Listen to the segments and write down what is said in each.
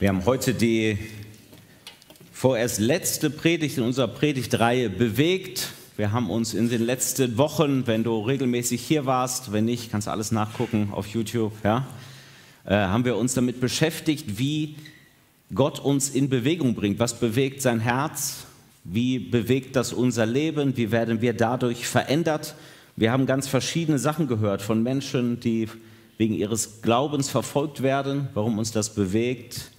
Wir haben heute die vorerst letzte Predigt in unserer Predigtreihe bewegt. Wir haben uns in den letzten Wochen, wenn du regelmäßig hier warst, wenn nicht, kannst du alles nachgucken auf YouTube, ja, äh, haben wir uns damit beschäftigt, wie Gott uns in Bewegung bringt. Was bewegt sein Herz? Wie bewegt das unser Leben? Wie werden wir dadurch verändert? Wir haben ganz verschiedene Sachen gehört von Menschen, die wegen ihres Glaubens verfolgt werden, warum uns das bewegt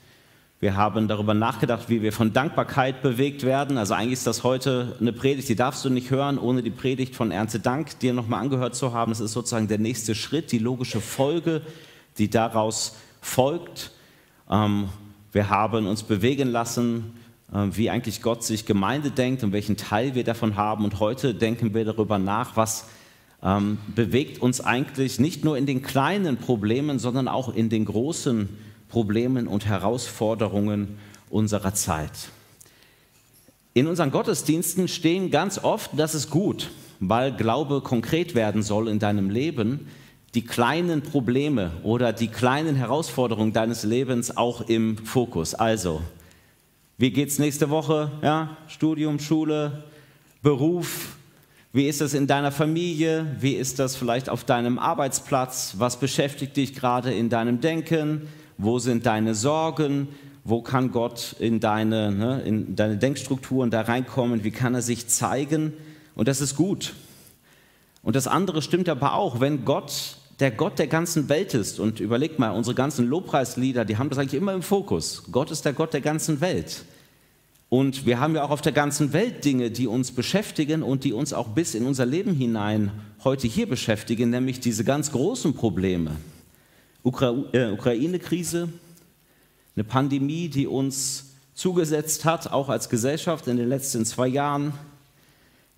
wir haben darüber nachgedacht, wie wir von Dankbarkeit bewegt werden. Also eigentlich ist das heute eine Predigt, die darfst du nicht hören, ohne die Predigt von Ernste Dank dir nochmal angehört zu haben. Das ist sozusagen der nächste Schritt, die logische Folge, die daraus folgt. Ähm, wir haben uns bewegen lassen, äh, wie eigentlich Gott sich Gemeinde denkt und welchen Teil wir davon haben. Und heute denken wir darüber nach, was ähm, bewegt uns eigentlich nicht nur in den kleinen Problemen, sondern auch in den großen Problemen Problemen und Herausforderungen unserer Zeit. In unseren Gottesdiensten stehen ganz oft, das ist gut, weil Glaube konkret werden soll in deinem Leben, die kleinen Probleme oder die kleinen Herausforderungen deines Lebens auch im Fokus. Also, wie geht es nächste Woche? Ja, Studium, Schule, Beruf. Wie ist das in deiner Familie? Wie ist das vielleicht auf deinem Arbeitsplatz? Was beschäftigt dich gerade in deinem Denken? Wo sind deine Sorgen? Wo kann Gott in deine, ne, in deine Denkstrukturen da reinkommen? Wie kann er sich zeigen? Und das ist gut. Und das andere stimmt aber auch, wenn Gott der Gott der ganzen Welt ist. Und überleg mal, unsere ganzen Lobpreislieder, die haben das eigentlich immer im Fokus. Gott ist der Gott der ganzen Welt. Und wir haben ja auch auf der ganzen Welt Dinge, die uns beschäftigen und die uns auch bis in unser Leben hinein heute hier beschäftigen, nämlich diese ganz großen Probleme. Ukra äh, Ukraine-Krise, eine Pandemie, die uns zugesetzt hat, auch als Gesellschaft in den letzten zwei Jahren,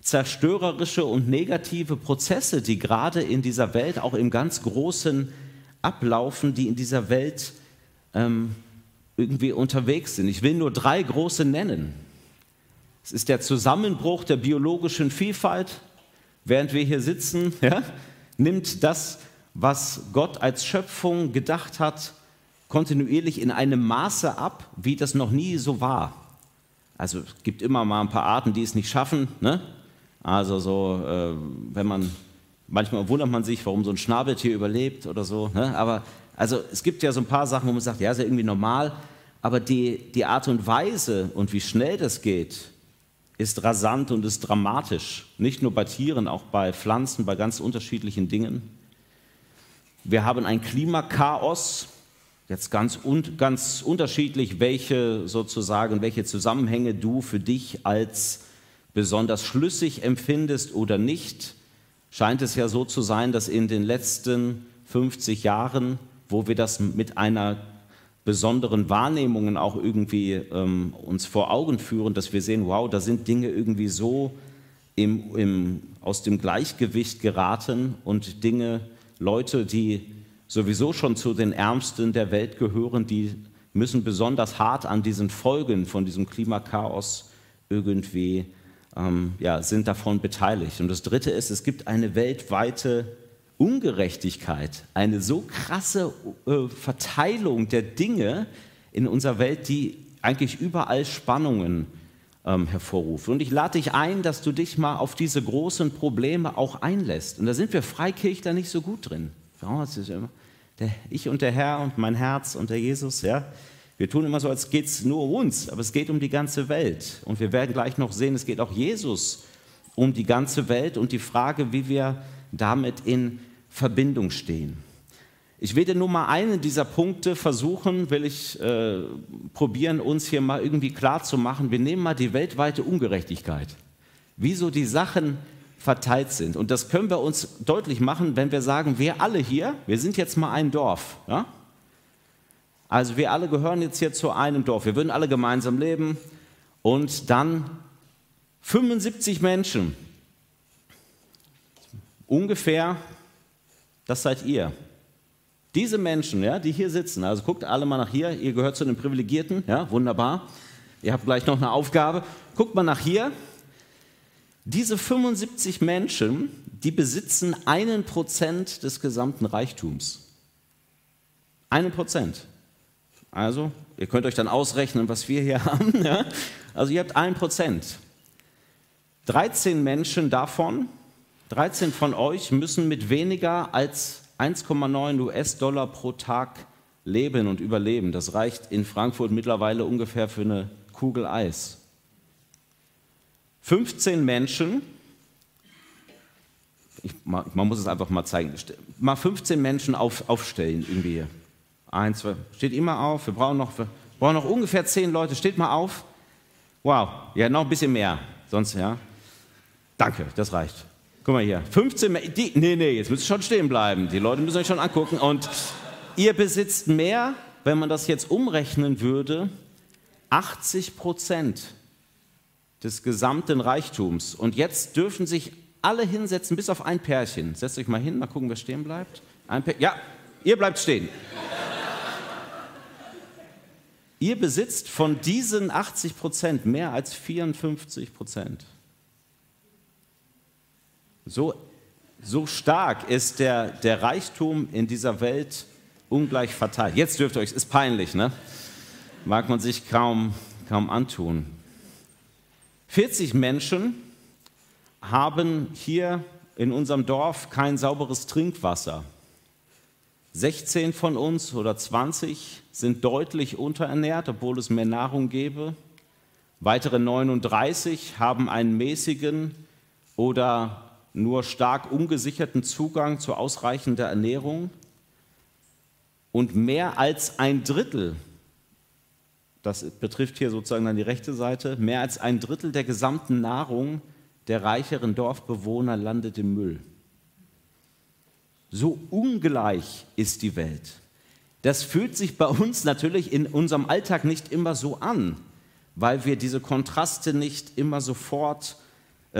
zerstörerische und negative Prozesse, die gerade in dieser Welt, auch im ganz Großen ablaufen, die in dieser Welt ähm, irgendwie unterwegs sind. Ich will nur drei große nennen. Es ist der Zusammenbruch der biologischen Vielfalt. Während wir hier sitzen, ja, nimmt das was Gott als Schöpfung gedacht hat, kontinuierlich in einem Maße ab, wie das noch nie so war. Also es gibt immer mal ein paar Arten, die es nicht schaffen. Ne? Also so, äh, wenn man, manchmal wundert man sich, warum so ein Schnabeltier überlebt oder so. Ne? Aber also es gibt ja so ein paar Sachen, wo man sagt, ja, ist ja irgendwie normal. Aber die, die Art und Weise und wie schnell das geht, ist rasant und ist dramatisch. Nicht nur bei Tieren, auch bei Pflanzen, bei ganz unterschiedlichen Dingen. Wir haben ein Klimakaos, jetzt ganz, un, ganz unterschiedlich, welche sozusagen, welche Zusammenhänge du für dich als besonders schlüssig empfindest oder nicht. Scheint es ja so zu sein, dass in den letzten 50 Jahren, wo wir das mit einer besonderen Wahrnehmung auch irgendwie ähm, uns vor Augen führen, dass wir sehen, wow, da sind Dinge irgendwie so im, im, aus dem Gleichgewicht geraten und Dinge Leute, die sowieso schon zu den Ärmsten der Welt gehören, die müssen besonders hart an diesen Folgen von diesem Klimakaos irgendwie, ähm, ja, sind davon beteiligt. Und das Dritte ist, es gibt eine weltweite Ungerechtigkeit, eine so krasse äh, Verteilung der Dinge in unserer Welt, die eigentlich überall Spannungen ähm, hervorruft. Und ich lade dich ein, dass du dich mal auf diese großen Probleme auch einlässt. Und da sind wir Freikirchler nicht so gut drin. Ich und der Herr und mein Herz und der Jesus, ja. Wir tun immer so, als geht es nur um uns, aber es geht um die ganze Welt. Und wir werden gleich noch sehen, es geht auch Jesus um die ganze Welt und die Frage, wie wir damit in Verbindung stehen. Ich will dir nur mal einen dieser Punkte versuchen, will ich äh, probieren, uns hier mal irgendwie klar zu machen. Wir nehmen mal die weltweite Ungerechtigkeit. Wieso die Sachen verteilt sind. Und das können wir uns deutlich machen, wenn wir sagen, wir alle hier, wir sind jetzt mal ein Dorf. Ja? Also wir alle gehören jetzt hier zu einem Dorf. Wir würden alle gemeinsam leben. Und dann 75 Menschen, ungefähr, das seid ihr. Diese Menschen, ja, die hier sitzen, also guckt alle mal nach hier, ihr gehört zu den Privilegierten, ja, wunderbar. Ihr habt gleich noch eine Aufgabe. Guckt mal nach hier. Diese 75 Menschen, die besitzen einen Prozent des gesamten Reichtums. Einen Prozent. Also, ihr könnt euch dann ausrechnen, was wir hier haben. Ja? Also, ihr habt ein Prozent. 13 Menschen davon, 13 von euch müssen mit weniger als 1,9 US-Dollar pro Tag leben und überleben. Das reicht in Frankfurt mittlerweile ungefähr für eine Kugel Eis. 15 Menschen, ich, man muss es einfach mal zeigen, mal 15 Menschen auf, aufstellen irgendwie. Eins, zwei, steht immer auf, wir brauchen noch, wir brauchen noch ungefähr 10 Leute, steht mal auf. Wow, ja, noch ein bisschen mehr, sonst, ja. Danke, das reicht. Guck mal hier, 15, die, nee, nee, jetzt müsst ihr schon stehen bleiben. Die Leute müssen euch schon angucken. Und ihr besitzt mehr, wenn man das jetzt umrechnen würde, 80 Prozent des gesamten Reichtums. Und jetzt dürfen sich alle hinsetzen, bis auf ein Pärchen. Setzt euch mal hin, mal gucken, wer stehen bleibt. Ein ja, ihr bleibt stehen. ihr besitzt von diesen 80 Prozent mehr als 54 Prozent. So, so stark ist der, der Reichtum in dieser Welt ungleich verteilt. Jetzt dürft ihr euch, ist peinlich, ne? Mag man sich kaum, kaum antun. 40 Menschen haben hier in unserem Dorf kein sauberes Trinkwasser. 16 von uns oder 20 sind deutlich unterernährt, obwohl es mehr Nahrung gäbe. Weitere 39 haben einen mäßigen oder nur stark ungesicherten Zugang zu ausreichender Ernährung und mehr als ein Drittel, das betrifft hier sozusagen dann die rechte Seite, mehr als ein Drittel der gesamten Nahrung der reicheren Dorfbewohner landet im Müll. So ungleich ist die Welt. Das fühlt sich bei uns natürlich in unserem Alltag nicht immer so an, weil wir diese Kontraste nicht immer sofort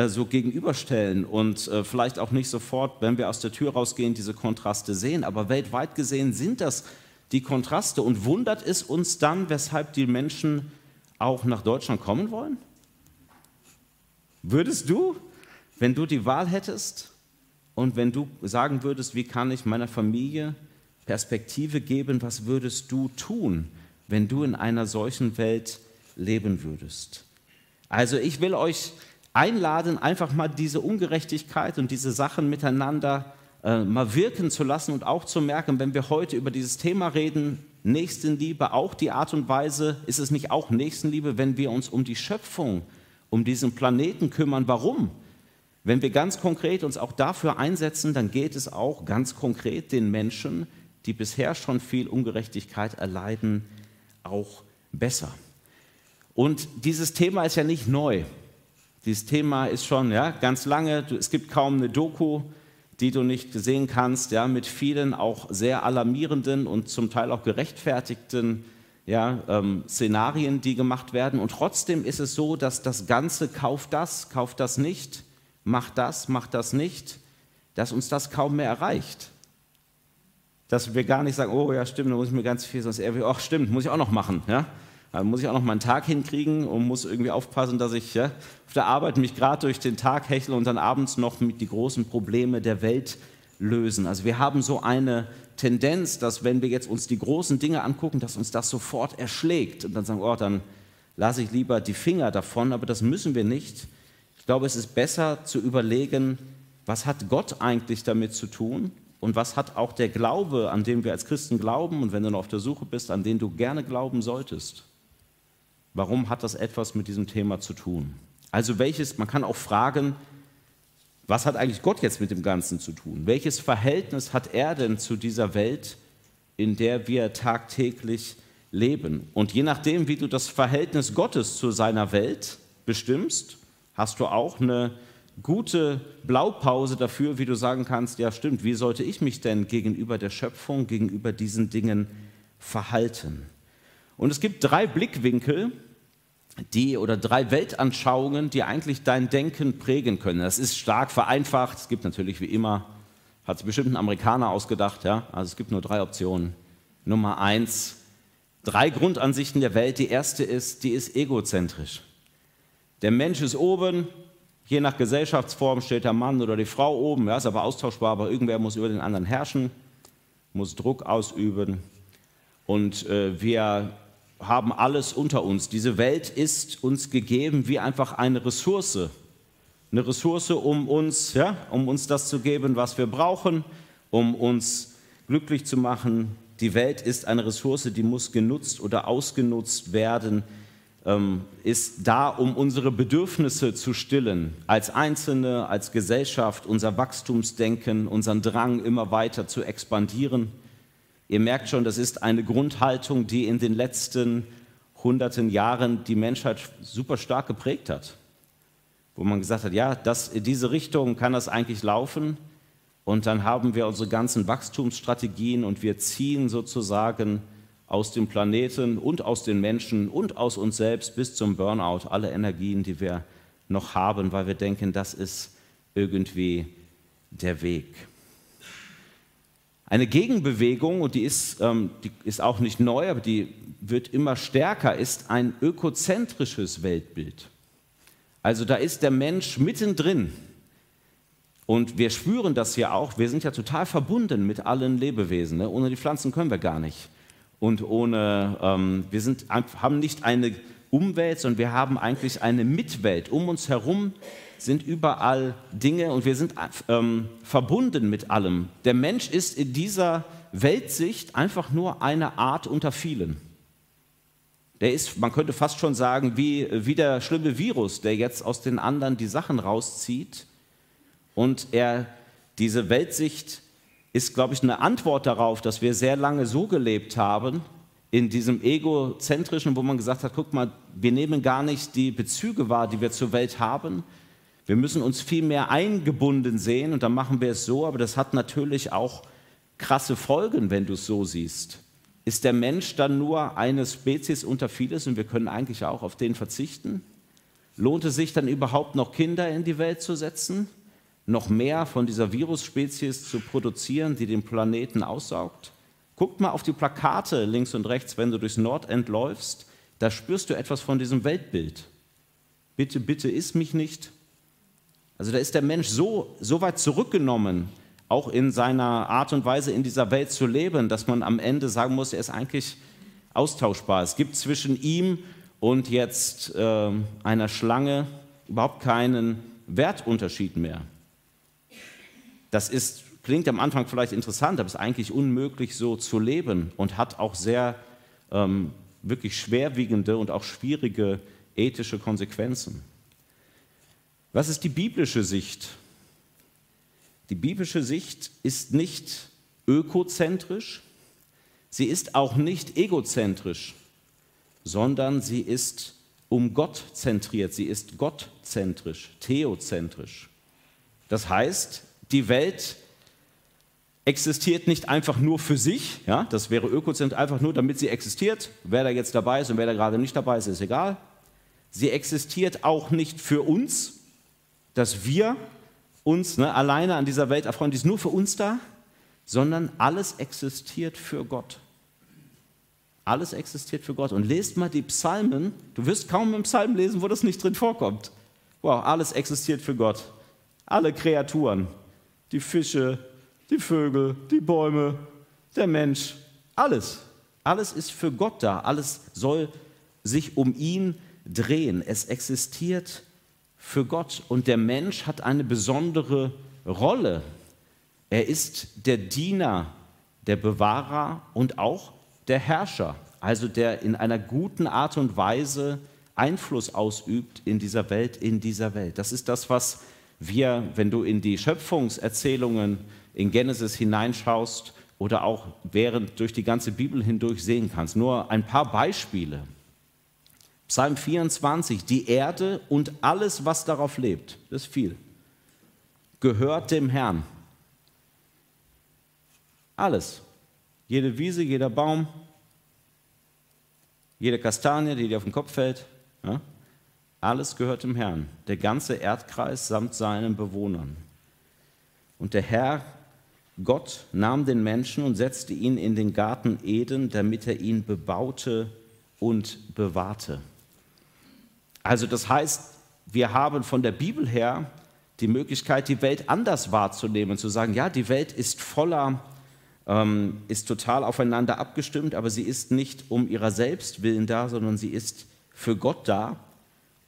so gegenüberstellen und äh, vielleicht auch nicht sofort, wenn wir aus der Tür rausgehen, diese Kontraste sehen. Aber weltweit gesehen sind das die Kontraste. Und wundert es uns dann, weshalb die Menschen auch nach Deutschland kommen wollen? Würdest du, wenn du die Wahl hättest und wenn du sagen würdest, wie kann ich meiner Familie Perspektive geben, was würdest du tun, wenn du in einer solchen Welt leben würdest? Also ich will euch einladen, einfach mal diese Ungerechtigkeit und diese Sachen miteinander äh, mal wirken zu lassen und auch zu merken, wenn wir heute über dieses Thema reden, Nächstenliebe, auch die Art und Weise, ist es nicht auch Nächstenliebe, wenn wir uns um die Schöpfung, um diesen Planeten kümmern? Warum? Wenn wir ganz konkret uns auch dafür einsetzen, dann geht es auch ganz konkret den Menschen, die bisher schon viel Ungerechtigkeit erleiden, auch besser. Und dieses Thema ist ja nicht neu. Dieses Thema ist schon ja, ganz lange, es gibt kaum eine Doku, die du nicht sehen kannst, ja, mit vielen auch sehr alarmierenden und zum Teil auch gerechtfertigten ja, ähm, Szenarien, die gemacht werden. Und trotzdem ist es so, dass das Ganze kauft das, kauft das nicht, macht das, macht das nicht, dass uns das kaum mehr erreicht. Dass wir gar nicht sagen, oh ja, stimmt, da muss ich mir ganz viel, sonst eher wie, ach stimmt, muss ich auch noch machen. Ja? Da muss ich auch noch mal einen Tag hinkriegen und muss irgendwie aufpassen, dass ich ja, auf der Arbeit mich gerade durch den Tag hechle und dann abends noch die großen Probleme der Welt lösen. Also wir haben so eine Tendenz, dass wenn wir jetzt uns die großen Dinge angucken, dass uns das sofort erschlägt und dann sagen, oh, dann lasse ich lieber die Finger davon, aber das müssen wir nicht. Ich glaube, es ist besser zu überlegen, was hat Gott eigentlich damit zu tun und was hat auch der Glaube, an den wir als Christen glauben und wenn du noch auf der Suche bist, an den du gerne glauben solltest. Warum hat das etwas mit diesem Thema zu tun? Also welches, man kann auch fragen, was hat eigentlich Gott jetzt mit dem Ganzen zu tun? Welches Verhältnis hat er denn zu dieser Welt, in der wir tagtäglich leben? Und je nachdem, wie du das Verhältnis Gottes zu seiner Welt bestimmst, hast du auch eine gute Blaupause dafür, wie du sagen kannst, ja stimmt, wie sollte ich mich denn gegenüber der Schöpfung, gegenüber diesen Dingen verhalten? Und es gibt drei Blickwinkel, die oder drei Weltanschauungen, die eigentlich dein Denken prägen können. Das ist stark vereinfacht. Es gibt natürlich wie immer, hat es bestimmt ein Amerikaner ausgedacht, ja. Also es gibt nur drei Optionen. Nummer eins, drei Grundansichten der Welt. Die erste ist, die ist egozentrisch. Der Mensch ist oben, je nach Gesellschaftsform steht der Mann oder die Frau oben, ja, ist aber austauschbar, aber irgendwer muss über den anderen herrschen, muss Druck ausüben und äh, wir haben alles unter uns. Diese Welt ist uns gegeben wie einfach eine Ressource. Eine Ressource, um uns, ja, um uns das zu geben, was wir brauchen, um uns glücklich zu machen. Die Welt ist eine Ressource, die muss genutzt oder ausgenutzt werden, ähm, ist da, um unsere Bedürfnisse zu stillen, als Einzelne, als Gesellschaft, unser Wachstumsdenken, unseren Drang immer weiter zu expandieren. Ihr merkt schon, das ist eine Grundhaltung, die in den letzten hunderten Jahren die Menschheit super stark geprägt hat. Wo man gesagt hat, ja, das, in diese Richtung kann das eigentlich laufen. Und dann haben wir unsere ganzen Wachstumsstrategien und wir ziehen sozusagen aus dem Planeten und aus den Menschen und aus uns selbst bis zum Burnout alle Energien, die wir noch haben, weil wir denken, das ist irgendwie der Weg. Eine Gegenbewegung, und die ist, ähm, die ist auch nicht neu, aber die wird immer stärker, ist ein ökozentrisches Weltbild. Also da ist der Mensch mittendrin. Und wir spüren das ja auch, wir sind ja total verbunden mit allen Lebewesen. Ne? Ohne die Pflanzen können wir gar nicht. Und ohne, ähm, wir sind, haben nicht eine Umwelt, sondern wir haben eigentlich eine Mitwelt. Um uns herum sind überall Dinge und wir sind ähm, verbunden mit allem. Der Mensch ist in dieser Weltsicht einfach nur eine Art unter vielen. Der ist, man könnte fast schon sagen, wie, wie der schlimme Virus, der jetzt aus den anderen die Sachen rauszieht. Und er, diese Weltsicht ist, glaube ich, eine Antwort darauf, dass wir sehr lange so gelebt haben, in diesem egozentrischen, wo man gesagt hat, guck mal, wir nehmen gar nicht die Bezüge wahr, die wir zur Welt haben, wir müssen uns viel mehr eingebunden sehen und dann machen wir es so, aber das hat natürlich auch krasse Folgen, wenn du es so siehst. Ist der Mensch dann nur eine Spezies unter vieles und wir können eigentlich auch auf den verzichten? Lohnt es sich dann überhaupt noch Kinder in die Welt zu setzen? Noch mehr von dieser Virusspezies zu produzieren, die den Planeten aussaugt? Guckt mal auf die Plakate links und rechts, wenn du durchs Nordend läufst, da spürst du etwas von diesem Weltbild. Bitte, bitte iss mich nicht, also da ist der Mensch so, so weit zurückgenommen, auch in seiner Art und Weise in dieser Welt zu leben, dass man am Ende sagen muss, er ist eigentlich austauschbar. Es gibt zwischen ihm und jetzt äh, einer Schlange überhaupt keinen Wertunterschied mehr. Das ist, klingt am Anfang vielleicht interessant, aber es ist eigentlich unmöglich so zu leben und hat auch sehr ähm, wirklich schwerwiegende und auch schwierige ethische Konsequenzen. Was ist die biblische Sicht? Die biblische Sicht ist nicht ökozentrisch, sie ist auch nicht egozentrisch, sondern sie ist um Gott zentriert, sie ist gottzentrisch, theozentrisch. Das heißt, die Welt existiert nicht einfach nur für sich, ja, das wäre ökozentrisch, einfach nur damit sie existiert. Wer da jetzt dabei ist und wer da gerade nicht dabei ist, ist egal. Sie existiert auch nicht für uns, dass wir uns ne, alleine an dieser Welt erfreuen, die ist nur für uns da, sondern alles existiert für Gott. Alles existiert für Gott. Und lest mal die Psalmen. Du wirst kaum einen Psalm lesen, wo das nicht drin vorkommt. Wow, alles existiert für Gott. Alle Kreaturen, die Fische, die Vögel, die Bäume, der Mensch, alles. Alles ist für Gott da. Alles soll sich um ihn drehen. Es existiert für für Gott und der Mensch hat eine besondere Rolle. Er ist der Diener, der Bewahrer und auch der Herrscher, also der in einer guten Art und Weise Einfluss ausübt in dieser Welt, in dieser Welt. Das ist das, was wir, wenn du in die Schöpfungserzählungen in Genesis hineinschaust oder auch während durch die ganze Bibel hindurch sehen kannst. Nur ein paar Beispiele. Psalm 24, die Erde und alles, was darauf lebt, das ist viel, gehört dem Herrn. Alles. Jede Wiese, jeder Baum, jede Kastanie, die dir auf den Kopf fällt, ja, alles gehört dem Herrn. Der ganze Erdkreis samt seinen Bewohnern. Und der Herr, Gott, nahm den Menschen und setzte ihn in den Garten Eden, damit er ihn bebaute und bewahrte. Also das heißt, wir haben von der Bibel her die Möglichkeit, die Welt anders wahrzunehmen, zu sagen, ja, die Welt ist voller ähm, ist total aufeinander abgestimmt, aber sie ist nicht um ihrer selbst willen da, sondern sie ist für Gott da.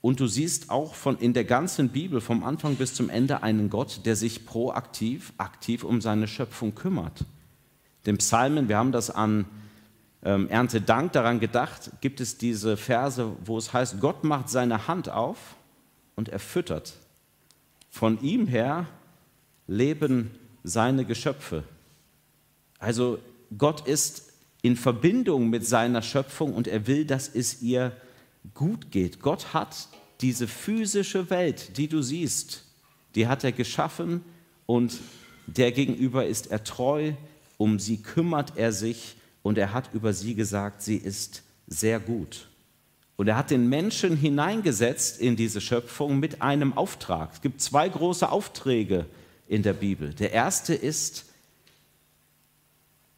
Und du siehst auch von in der ganzen Bibel vom Anfang bis zum Ende einen Gott, der sich proaktiv, aktiv um seine Schöpfung kümmert. Den Psalmen, wir haben das an ähm, Erntedank daran gedacht, gibt es diese Verse, wo es heißt, Gott macht seine Hand auf und er füttert. Von ihm her leben seine Geschöpfe. Also Gott ist in Verbindung mit seiner Schöpfung und er will, dass es ihr gut geht. Gott hat diese physische Welt, die du siehst, die hat er geschaffen und der gegenüber ist er treu, um sie kümmert er sich und er hat über sie gesagt, sie ist sehr gut. Und er hat den Menschen hineingesetzt in diese Schöpfung mit einem Auftrag. Es gibt zwei große Aufträge in der Bibel. Der erste ist,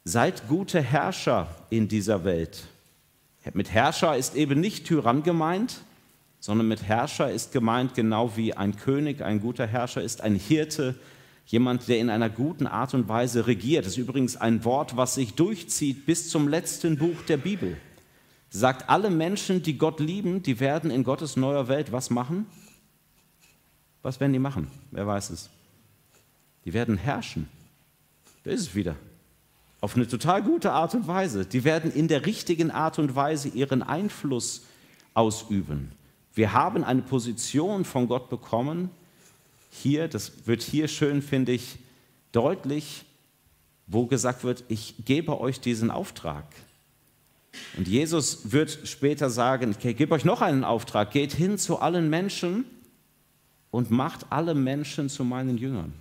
seid gute Herrscher in dieser Welt. Mit Herrscher ist eben nicht Tyrann gemeint, sondern mit Herrscher ist gemeint, genau wie ein König, ein guter Herrscher ist, ein Hirte, jemand, der in einer guten Art und Weise regiert. Das ist übrigens ein Wort, was sich durchzieht bis zum letzten Buch der Bibel. Sagt, alle Menschen, die Gott lieben, die werden in Gottes neuer Welt was machen? Was werden die machen? Wer weiß es? Die werden herrschen. Da ist es wieder. Auf eine total gute Art und Weise. Die werden in der richtigen Art und Weise ihren Einfluss ausüben. Wir haben eine Position von Gott bekommen. Hier, das wird hier schön, finde ich, deutlich, wo gesagt wird, ich gebe euch diesen Auftrag. Und Jesus wird später sagen, ich gebe euch noch einen Auftrag, geht hin zu allen Menschen und macht alle Menschen zu meinen Jüngern.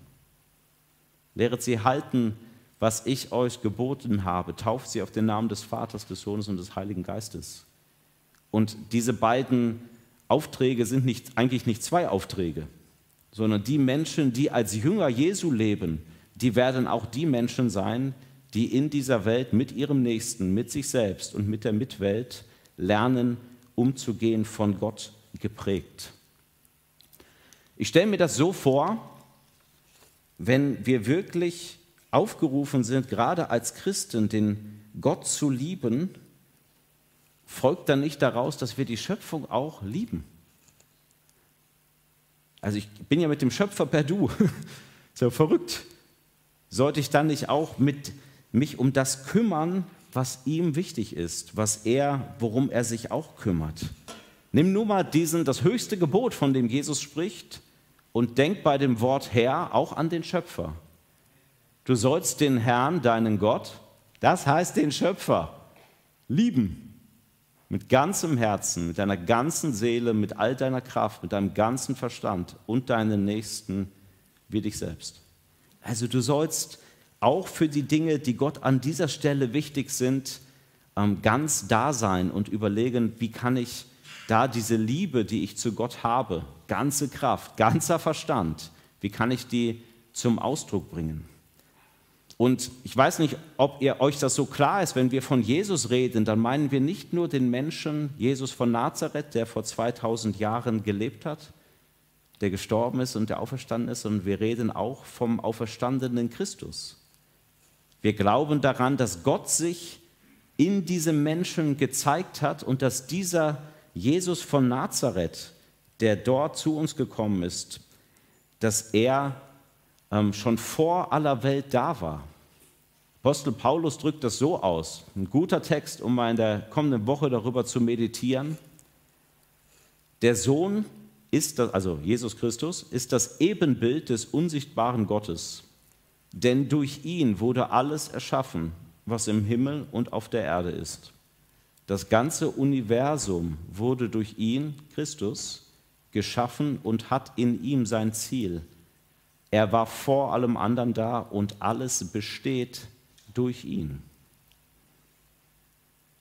Lehret sie halten, was ich euch geboten habe, tauft sie auf den Namen des Vaters, des Sohnes und des Heiligen Geistes. Und diese beiden Aufträge sind nicht, eigentlich nicht zwei Aufträge, sondern die Menschen, die als Jünger Jesu leben, die werden auch die Menschen sein, die in dieser Welt mit ihrem Nächsten, mit sich selbst und mit der Mitwelt lernen, umzugehen, von Gott geprägt. Ich stelle mir das so vor, wenn wir wirklich aufgerufen sind, gerade als Christen den Gott zu lieben, folgt dann nicht daraus, dass wir die Schöpfung auch lieben. Also ich bin ja mit dem Schöpfer per Du. so verrückt. Sollte ich dann nicht auch mit mich um das kümmern, was ihm wichtig ist, was er, worum er sich auch kümmert? Nimm nur mal diesen, das höchste Gebot, von dem Jesus spricht, und denk bei dem Wort Herr auch an den Schöpfer. Du sollst den Herrn, deinen Gott, das heißt den Schöpfer, lieben. Mit ganzem Herzen, mit deiner ganzen Seele, mit all deiner Kraft, mit deinem ganzen Verstand und deinen Nächsten wie dich selbst. Also du sollst auch für die Dinge, die Gott an dieser Stelle wichtig sind, ähm, ganz da sein und überlegen, wie kann ich da diese Liebe, die ich zu Gott habe, ganze Kraft, ganzer Verstand, wie kann ich die zum Ausdruck bringen? Und ich weiß nicht, ob ihr euch das so klar ist, wenn wir von Jesus reden, dann meinen wir nicht nur den Menschen Jesus von Nazareth, der vor 2000 Jahren gelebt hat, der gestorben ist und der auferstanden ist, sondern wir reden auch vom auferstandenen Christus. Wir glauben daran, dass Gott sich in diesem Menschen gezeigt hat und dass dieser Jesus von Nazareth, der dort zu uns gekommen ist, dass er schon vor aller Welt da war. Apostel Paulus drückt das so aus, ein guter Text, um mal in der kommenden Woche darüber zu meditieren. Der Sohn ist, das, also Jesus Christus, ist das Ebenbild des unsichtbaren Gottes. Denn durch ihn wurde alles erschaffen, was im Himmel und auf der Erde ist. Das ganze Universum wurde durch ihn, Christus, geschaffen und hat in ihm sein Ziel. Er war vor allem anderen da und alles besteht durch ihn.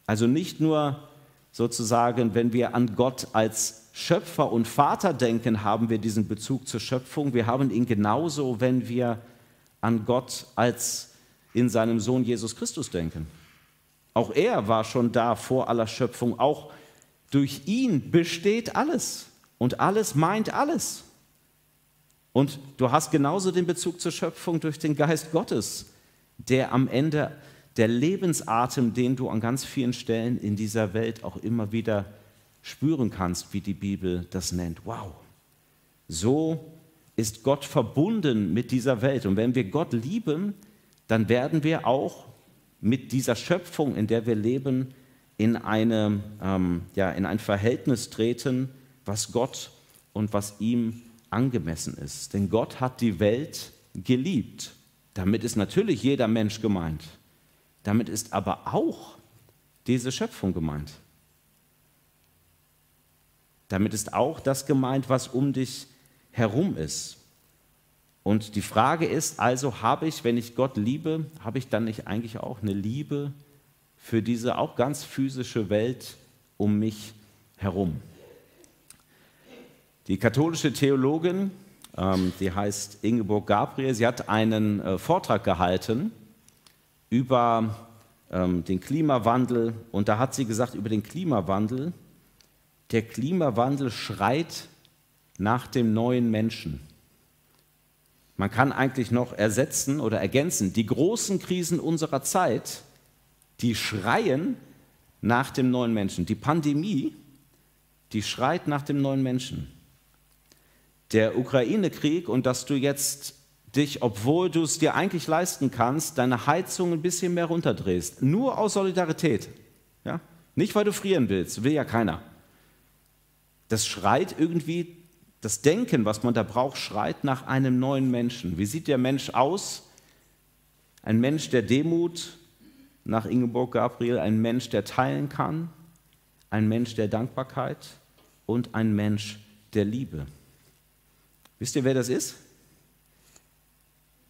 Also nicht nur sozusagen, wenn wir an Gott als Schöpfer und Vater denken, haben wir diesen Bezug zur Schöpfung. Wir haben ihn genauso, wenn wir an Gott als in seinem Sohn Jesus Christus denken. Auch er war schon da vor aller Schöpfung. Auch durch ihn besteht alles. Und alles meint alles. Und du hast genauso den Bezug zur Schöpfung durch den Geist Gottes, der am Ende der Lebensatem, den du an ganz vielen Stellen in dieser Welt auch immer wieder spüren kannst, wie die Bibel das nennt. Wow, so ist Gott verbunden mit dieser Welt. Und wenn wir Gott lieben, dann werden wir auch mit dieser Schöpfung, in der wir leben, in, eine, ähm, ja, in ein Verhältnis treten, was Gott und was ihm angemessen ist. Denn Gott hat die Welt geliebt. Damit ist natürlich jeder Mensch gemeint. Damit ist aber auch diese Schöpfung gemeint. Damit ist auch das gemeint, was um dich herum ist. Und die Frage ist also, habe ich, wenn ich Gott liebe, habe ich dann nicht eigentlich auch eine Liebe für diese auch ganz physische Welt um mich herum? Die katholische Theologin, ähm, die heißt Ingeborg Gabriel, sie hat einen äh, Vortrag gehalten über ähm, den Klimawandel und da hat sie gesagt über den Klimawandel, der Klimawandel schreit nach dem neuen Menschen. Man kann eigentlich noch ersetzen oder ergänzen, die großen Krisen unserer Zeit, die schreien nach dem neuen Menschen. Die Pandemie, die schreit nach dem neuen Menschen. Der Ukraine-Krieg und dass du jetzt dich, obwohl du es dir eigentlich leisten kannst, deine Heizung ein bisschen mehr runterdrehst. Nur aus Solidarität. Ja? Nicht, weil du frieren willst, will ja keiner. Das schreit irgendwie, das Denken, was man da braucht, schreit nach einem neuen Menschen. Wie sieht der Mensch aus? Ein Mensch der Demut, nach Ingeborg Gabriel, ein Mensch, der teilen kann, ein Mensch der Dankbarkeit und ein Mensch der Liebe. Wisst ihr, wer das ist?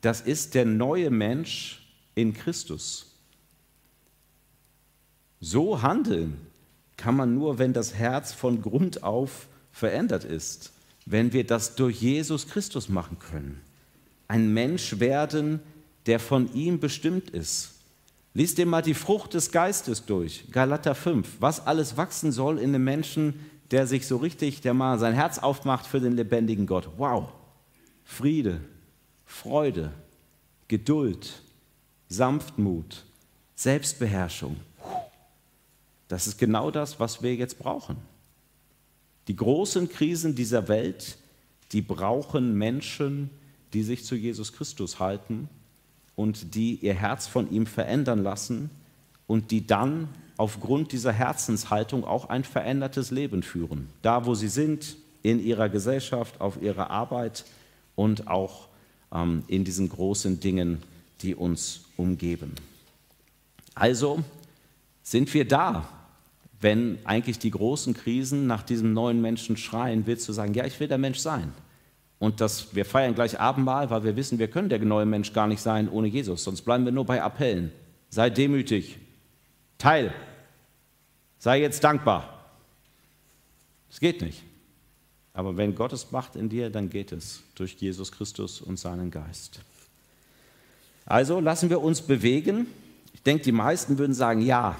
Das ist der neue Mensch in Christus. So handeln kann man nur, wenn das Herz von Grund auf verändert ist, wenn wir das durch Jesus Christus machen können. Ein Mensch werden, der von ihm bestimmt ist. Lies dir mal die Frucht des Geistes durch, Galater 5, was alles wachsen soll in einem Menschen, der sich so richtig, der mal sein Herz aufmacht für den lebendigen Gott. Wow! Friede, Freude, Geduld, Sanftmut, Selbstbeherrschung, das ist genau das, was wir jetzt brauchen. Die großen Krisen dieser Welt, die brauchen Menschen, die sich zu Jesus Christus halten und die ihr Herz von ihm verändern lassen und die dann aufgrund dieser Herzenshaltung auch ein verändertes Leben führen. Da, wo sie sind, in ihrer Gesellschaft, auf ihrer Arbeit und auch ähm, in diesen großen Dingen, die uns umgeben. Also sind wir da, wenn eigentlich die großen Krisen nach diesem neuen Menschen schreien, willst du sagen, ja, ich will der Mensch sein. Und das, wir feiern gleich Abendmahl, weil wir wissen, wir können der neue Mensch gar nicht sein ohne Jesus. Sonst bleiben wir nur bei Appellen. Sei demütig. Teil. Sei jetzt dankbar. Es geht nicht. Aber wenn Gott es macht in dir, dann geht es durch Jesus Christus und seinen Geist. Also lassen wir uns bewegen. Ich denke, die meisten würden sagen, ja,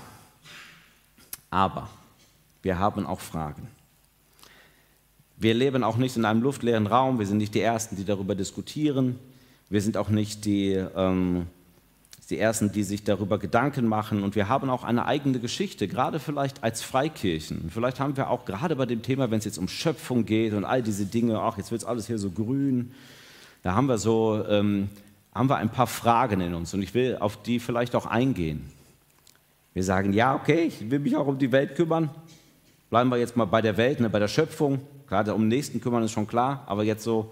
aber wir haben auch Fragen. Wir leben auch nicht in einem luftleeren Raum. Wir sind nicht die Ersten, die darüber diskutieren. Wir sind auch nicht die, ähm, die Ersten, die sich darüber Gedanken machen. Und wir haben auch eine eigene Geschichte, gerade vielleicht als Freikirchen. Vielleicht haben wir auch gerade bei dem Thema, wenn es jetzt um Schöpfung geht und all diese Dinge, ach, jetzt wird es alles hier so grün. Da haben wir so, ähm, haben wir ein paar Fragen in uns. Und ich will auf die vielleicht auch eingehen. Wir sagen, ja, okay, ich will mich auch um die Welt kümmern. Bleiben wir jetzt mal bei der Welt, ne, bei der Schöpfung. Gerade um den Nächsten kümmern ist schon klar, aber jetzt so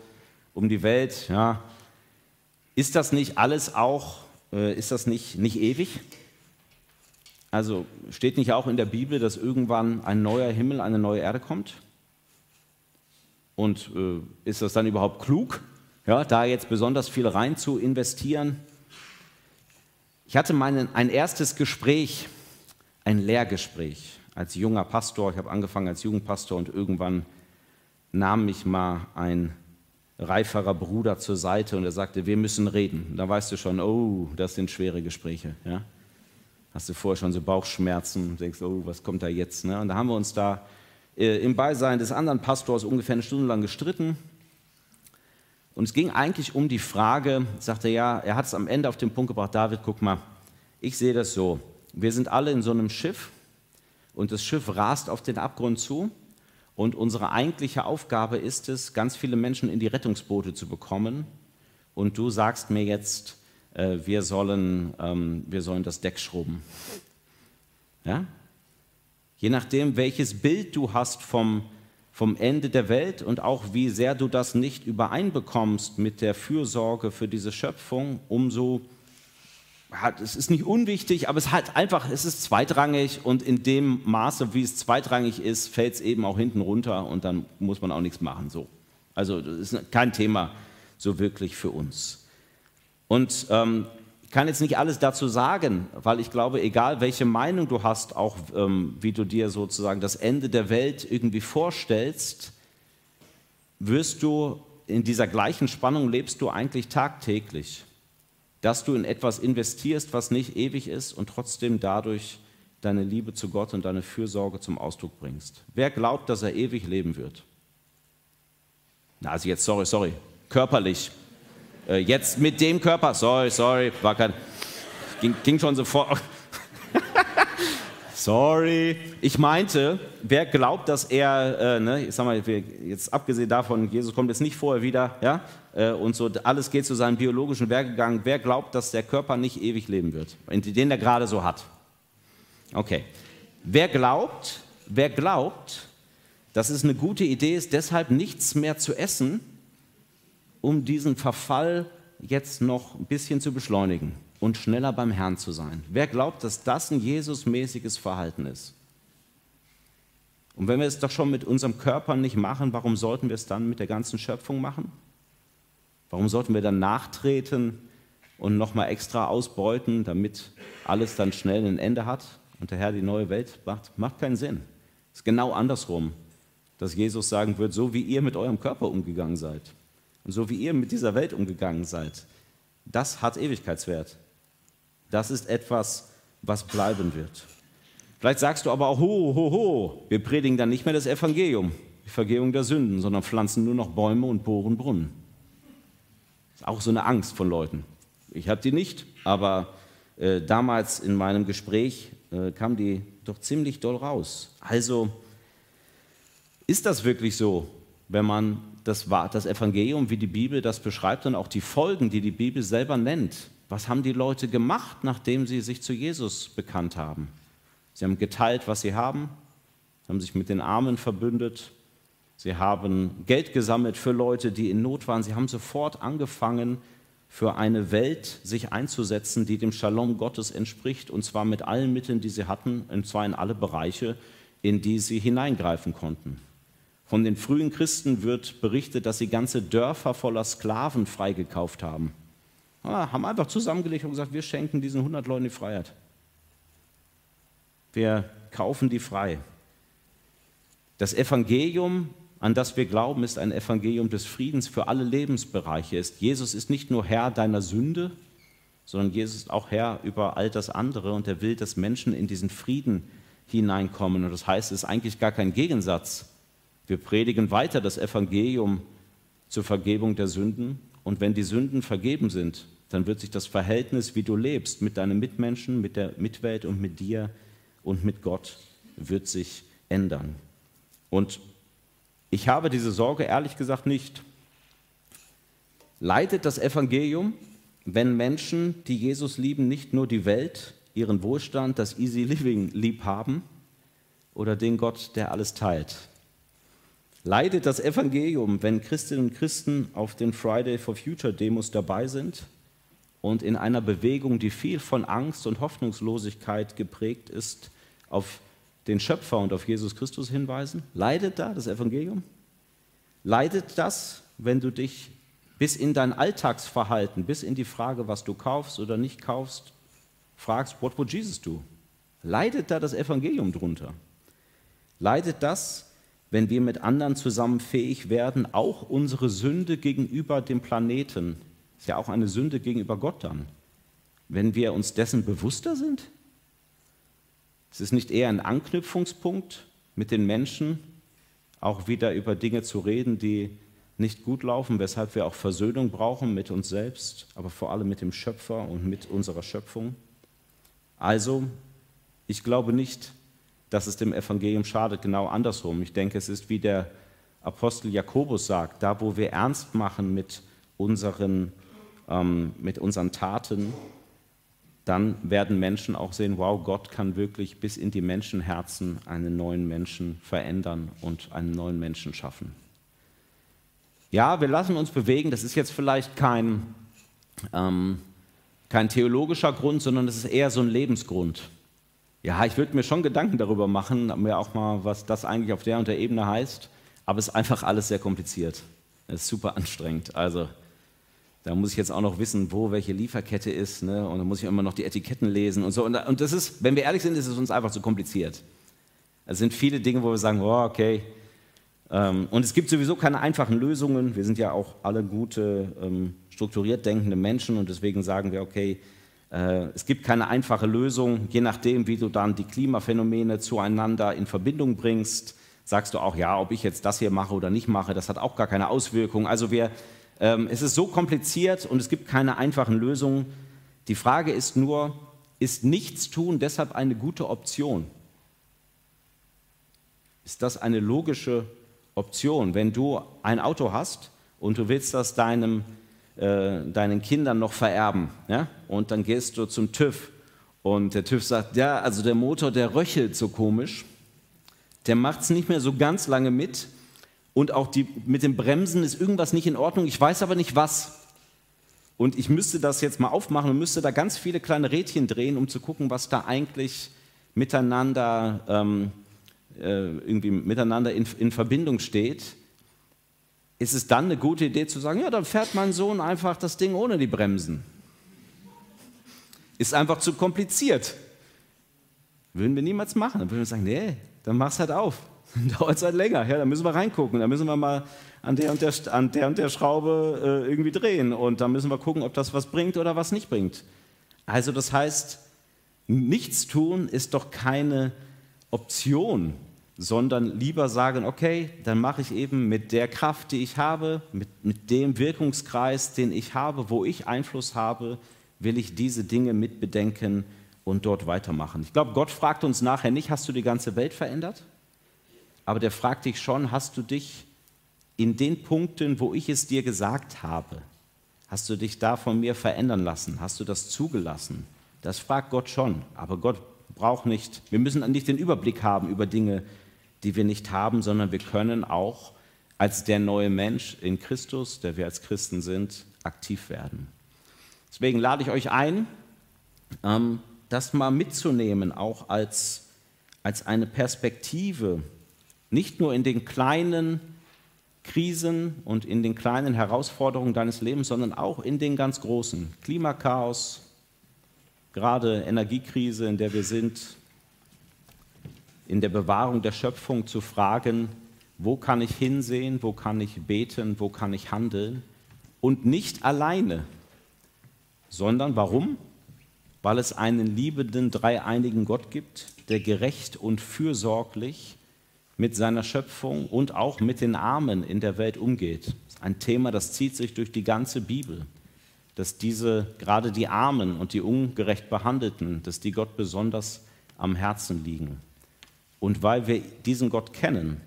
um die Welt, ja. Ist das nicht alles auch, ist das nicht, nicht ewig? Also steht nicht auch in der Bibel, dass irgendwann ein neuer Himmel, eine neue Erde kommt? Und äh, ist das dann überhaupt klug, ja, da jetzt besonders viel rein zu investieren? Ich hatte mein, ein erstes Gespräch ein Lehrgespräch als junger Pastor. Ich habe angefangen als Jugendpastor und irgendwann nahm mich mal ein reiferer Bruder zur Seite und er sagte, wir müssen reden. Da weißt du schon, oh, das sind schwere Gespräche. Ja? Hast du vorher schon so Bauchschmerzen und denkst, oh, was kommt da jetzt? Ne? Und da haben wir uns da äh, im Beisein des anderen Pastors ungefähr eine Stunde lang gestritten. Und es ging eigentlich um die Frage, sagte ja, er hat es am Ende auf den Punkt gebracht, David, guck mal, ich sehe das so. Wir sind alle in so einem Schiff und das Schiff rast auf den Abgrund zu und unsere eigentliche Aufgabe ist es, ganz viele Menschen in die Rettungsboote zu bekommen. Und du sagst mir jetzt, äh, wir, sollen, ähm, wir sollen das Deck schrubben. Ja? Je nachdem, welches Bild du hast vom vom Ende der Welt und auch wie sehr du das nicht übereinbekommst mit der Fürsorge für diese Schöpfung, umso hat, es ist nicht unwichtig, aber es hat einfach, es ist zweitrangig und in dem Maße, wie es zweitrangig ist, fällt es eben auch hinten runter und dann muss man auch nichts machen. So. Also das ist kein Thema so wirklich für uns. Und ähm, kann jetzt nicht alles dazu sagen, weil ich glaube, egal welche Meinung du hast, auch ähm, wie du dir sozusagen das Ende der Welt irgendwie vorstellst, wirst du in dieser gleichen Spannung lebst du eigentlich tagtäglich, dass du in etwas investierst, was nicht ewig ist und trotzdem dadurch deine Liebe zu Gott und deine Fürsorge zum Ausdruck bringst. Wer glaubt, dass er ewig leben wird? Na, also jetzt, sorry, sorry, körperlich, äh, jetzt mit dem Körper, sorry, sorry, war kein, ging, ging schon so vor. Sorry. Ich meinte, wer glaubt, dass er, äh, ne, ich sag mal, jetzt abgesehen davon, Jesus kommt jetzt nicht vorher wieder, ja, äh, und so, alles geht zu seinem biologischen Werkgang, wer glaubt, dass der Körper nicht ewig leben wird, den er gerade so hat? Okay. Wer glaubt, wer glaubt, dass es eine gute Idee ist, deshalb nichts mehr zu essen, um diesen Verfall jetzt noch ein bisschen zu beschleunigen und schneller beim Herrn zu sein? Wer glaubt, dass das ein Jesusmäßiges Verhalten ist? Und wenn wir es doch schon mit unserem Körper nicht machen, warum sollten wir es dann mit der ganzen Schöpfung machen? Warum sollten wir dann nachtreten und nochmal extra ausbeuten, damit alles dann schnell ein Ende hat und der Herr die neue Welt macht? Macht keinen Sinn. Es ist genau andersrum, dass Jesus sagen wird, so wie ihr mit eurem Körper umgegangen seid, und so wie ihr mit dieser Welt umgegangen seid, das hat Ewigkeitswert. Das ist etwas, was bleiben wird. Vielleicht sagst du aber auch, ho, ho, ho, wir predigen dann nicht mehr das Evangelium, die Vergehung der Sünden, sondern pflanzen nur noch Bäume und bohren Brunnen. Das ist auch so eine Angst von Leuten. Ich habe die nicht, aber äh, damals in meinem Gespräch äh, kam die doch ziemlich doll raus. Also ist das wirklich so, wenn man das, das Evangelium, wie die Bibel das beschreibt und auch die Folgen, die die Bibel selber nennt. Was haben die Leute gemacht, nachdem sie sich zu Jesus bekannt haben? Sie haben geteilt, was sie haben, haben sich mit den Armen verbündet, sie haben Geld gesammelt für Leute, die in Not waren, sie haben sofort angefangen, für eine Welt sich einzusetzen, die dem Shalom Gottes entspricht, und zwar mit allen Mitteln, die sie hatten, und zwar in alle Bereiche, in die sie hineingreifen konnten. Von den frühen Christen wird berichtet, dass sie ganze Dörfer voller Sklaven freigekauft haben. Ja, haben einfach zusammengelegt und gesagt, wir schenken diesen 100 Leuten die Freiheit. Wir kaufen die frei. Das Evangelium, an das wir glauben, ist ein Evangelium des Friedens für alle Lebensbereiche. Jesus ist nicht nur Herr deiner Sünde, sondern Jesus ist auch Herr über all das andere und er will, dass Menschen in diesen Frieden hineinkommen. Und das heißt, es ist eigentlich gar kein Gegensatz wir predigen weiter das Evangelium zur Vergebung der Sünden. Und wenn die Sünden vergeben sind, dann wird sich das Verhältnis, wie du lebst, mit deinen Mitmenschen, mit der Mitwelt und mit dir und mit Gott, wird sich ändern. Und ich habe diese Sorge ehrlich gesagt nicht. Leidet das Evangelium, wenn Menschen, die Jesus lieben, nicht nur die Welt, ihren Wohlstand, das Easy Living lieb haben oder den Gott, der alles teilt? Leidet das Evangelium, wenn Christinnen und Christen auf den Friday for Future Demos dabei sind und in einer Bewegung, die viel von Angst und Hoffnungslosigkeit geprägt ist, auf den Schöpfer und auf Jesus Christus hinweisen? Leidet da das Evangelium? Leidet das, wenn du dich bis in dein Alltagsverhalten, bis in die Frage, was du kaufst oder nicht kaufst, fragst, what would Jesus do? Leidet da das Evangelium drunter? Leidet das, wenn wir mit anderen zusammen fähig werden, auch unsere Sünde gegenüber dem Planeten, ist ja auch eine Sünde gegenüber Gott dann, wenn wir uns dessen bewusster sind? Es ist nicht eher ein Anknüpfungspunkt mit den Menschen, auch wieder über Dinge zu reden, die nicht gut laufen, weshalb wir auch Versöhnung brauchen mit uns selbst, aber vor allem mit dem Schöpfer und mit unserer Schöpfung. Also, ich glaube nicht, dass es dem Evangelium schadet, genau andersrum. Ich denke, es ist wie der Apostel Jakobus sagt, da wo wir ernst machen mit unseren, ähm, mit unseren Taten, dann werden Menschen auch sehen, wow, Gott kann wirklich bis in die Menschenherzen einen neuen Menschen verändern und einen neuen Menschen schaffen. Ja, wir lassen uns bewegen, das ist jetzt vielleicht kein, ähm, kein theologischer Grund, sondern es ist eher so ein Lebensgrund. Ja, ich würde mir schon Gedanken darüber machen, mir auch mal, was das eigentlich auf der und der Ebene heißt, aber es ist einfach alles sehr kompliziert. Es ist super anstrengend. Also, da muss ich jetzt auch noch wissen, wo welche Lieferkette ist. Ne? Und dann muss ich immer noch die Etiketten lesen und so. Und, und das ist, wenn wir ehrlich sind, ist es uns einfach zu kompliziert. Es sind viele Dinge, wo wir sagen, oh, okay. Ähm, und es gibt sowieso keine einfachen Lösungen. Wir sind ja auch alle gute, ähm, strukturiert denkende Menschen und deswegen sagen wir, okay, äh, es gibt keine einfache Lösung. Je nachdem, wie du dann die Klimaphänomene zueinander in Verbindung bringst, sagst du auch, ja, ob ich jetzt das hier mache oder nicht mache, das hat auch gar keine Auswirkung. Also wir ähm, es ist so kompliziert und es gibt keine einfachen Lösungen. Die Frage ist nur, ist Nichtstun deshalb eine gute Option? Ist das eine logische Option? Wenn du ein Auto hast und du willst das deinem, äh, deinen Kindern noch vererben ja? und dann gehst du zum TÜV und der TÜV sagt, ja, also der Motor, der röchelt so komisch, der macht es nicht mehr so ganz lange mit, und auch die, mit den Bremsen ist irgendwas nicht in Ordnung, ich weiß aber nicht was. Und ich müsste das jetzt mal aufmachen und müsste da ganz viele kleine Rädchen drehen, um zu gucken, was da eigentlich miteinander, ähm, äh, irgendwie miteinander in, in Verbindung steht. Ist es dann eine gute Idee zu sagen, ja, dann fährt mein Sohn einfach das Ding ohne die Bremsen? Ist einfach zu kompliziert. Würden wir niemals machen. Dann würden wir sagen, nee, dann mach's halt auf. dauert es halt länger. Ja, da müssen wir reingucken. Da müssen wir mal an der und der, an der, und der Schraube äh, irgendwie drehen. Und dann müssen wir gucken, ob das was bringt oder was nicht bringt. Also das heißt, nichts tun ist doch keine Option, sondern lieber sagen, okay, dann mache ich eben mit der Kraft, die ich habe, mit, mit dem Wirkungskreis, den ich habe, wo ich Einfluss habe, will ich diese Dinge mitbedenken und dort weitermachen. Ich glaube, Gott fragt uns nachher nicht, hast du die ganze Welt verändert? Aber der fragt dich schon, hast du dich in den Punkten, wo ich es dir gesagt habe, hast du dich da von mir verändern lassen? Hast du das zugelassen? Das fragt Gott schon, aber Gott braucht nicht, wir müssen nicht den Überblick haben über Dinge, die wir nicht haben, sondern wir können auch als der neue Mensch in Christus, der wir als Christen sind, aktiv werden. Deswegen lade ich euch ein, ähm, das mal mitzunehmen, auch als, als eine Perspektive, nicht nur in den kleinen Krisen und in den kleinen Herausforderungen deines Lebens, sondern auch in den ganz großen. Klimakaos, gerade Energiekrise, in der wir sind, in der Bewahrung der Schöpfung zu fragen, wo kann ich hinsehen, wo kann ich beten, wo kann ich handeln und nicht alleine, sondern warum? Weil es einen liebenden, dreieinigen Gott gibt, der gerecht und fürsorglich mit seiner Schöpfung und auch mit den Armen in der Welt umgeht. Ein Thema, das zieht sich durch die ganze Bibel, dass diese, gerade die Armen und die ungerecht Behandelten, dass die Gott besonders am Herzen liegen. Und weil wir diesen Gott kennen,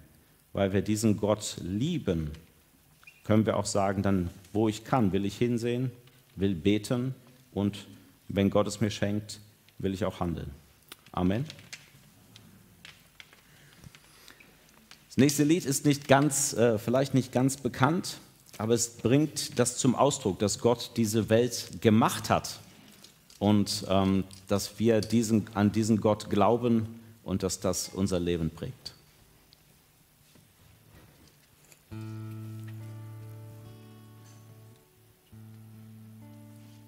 weil wir diesen Gott lieben, können wir auch sagen, dann, wo ich kann, will ich hinsehen, will beten und wenn Gott es mir schenkt, will ich auch handeln. Amen. Nächste Lied ist nicht ganz, äh, vielleicht nicht ganz bekannt, aber es bringt das zum Ausdruck, dass Gott diese Welt gemacht hat und ähm, dass wir diesen, an diesen Gott glauben und dass das unser Leben prägt.